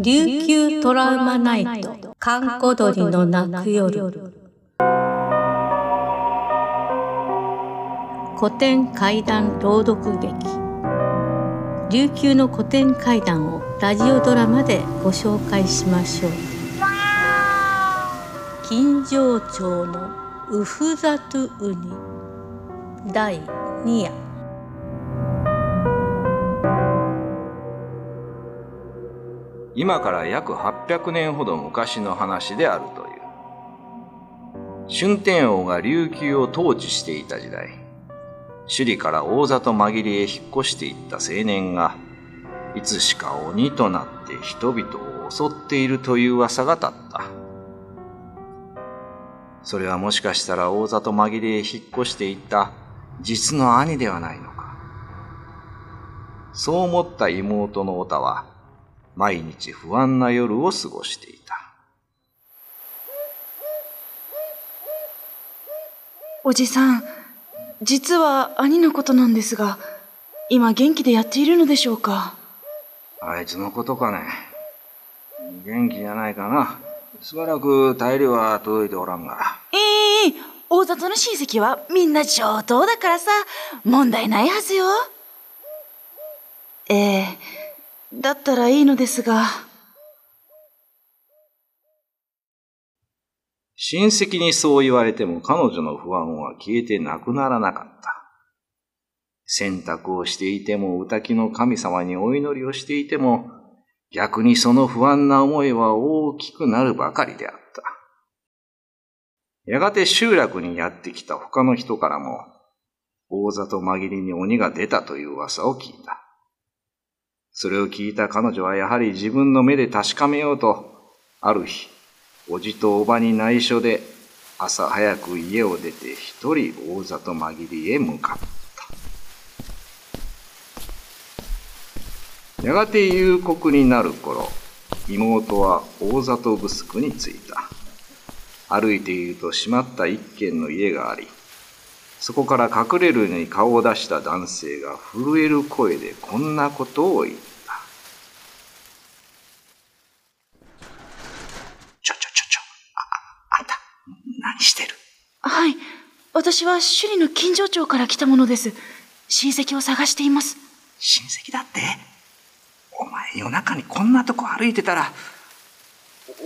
琉球トラウマナイト。閑古鳥の鳴く夜。古典怪談朗読劇。琉球の古典怪談をラジオドラマでご紹介しましょう。金城町のウフザトゥウニ。第今から約800年ほど昔の話であるという。春天王が琉球を統治していた時代、首里から大里紛れへ引っ越していった青年が、いつしか鬼となって人々を襲っているという噂が立った。それはもしかしたら大里紛れへ引っ越していった実の兄ではないのか。そう思った妹のオタは、毎日不安な夜を過ごしていた。おじさん、実は兄のことなんですが、今元気でやっているのでしょうか？あいつのことかね。元気じゃないかな。しばらく大量は届いておらんが。大里の親戚はみんな上等だからさ、問題ないはずよ。ええだったらいいのですが。親戚にそう言われても彼女の不安は消えてなくならなかった。洗濯をしていても、歌きの神様にお祈りをしていても、逆にその不安な思いは大きくなるばかりであった。やがて集落にやってきた他の人からも、大里紛れに鬼が出たという噂を聞いた。それを聞いた彼女はやはり自分の目で確かめようと、ある日、おじとおばに内緒で朝早く家を出て一人大里紛れへ向かった。やがて夕刻になる頃、妹は大里城に着いた。歩いていると閉まった一軒の家があり、そこから隠れるに顔を出した男性が震える声でこんなことを言った。してる？はい。私は首里の金城町から来たものです。親戚を探しています。親戚だって？お前夜中にこんなとこ歩いてたら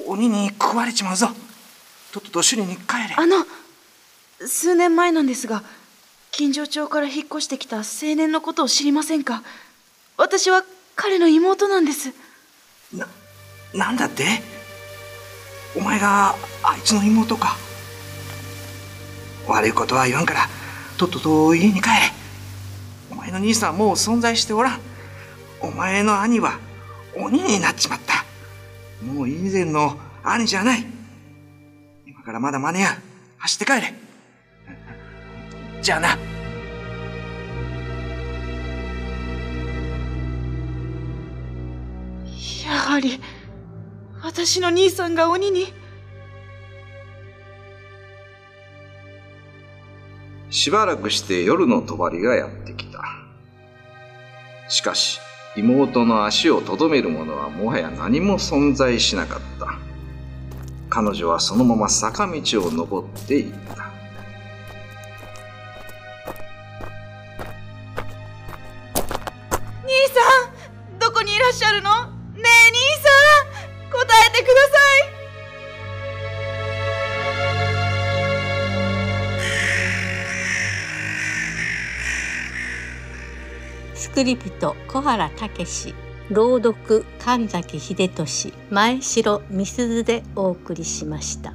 鬼に食われちまうぞとっとと首里に帰れ。あの数年前なんですが金城町から引っ越してきた青年のことを知りませんか？私は彼の妹なんです。ななんだって？お前があいつの妹か？悪いことは言わんからとっとと家に帰れ。お前の兄さんはもう存在しておらん。お前の兄は鬼になっちまった。もう以前の兄じゃない今からまだ間に合う走って帰れじゃあなやはり私の兄さんが鬼にしばらくして夜の帳がやってきた。しかし、妹の足をとどめる者はもはや何も存在しなかった。彼女はそのまま坂道を登っていった。兄さんどこにいらっしゃるの？ねえ兄さん答えてください。クリプト小原武史朗読神崎秀俊前城美鈴でお送りしました。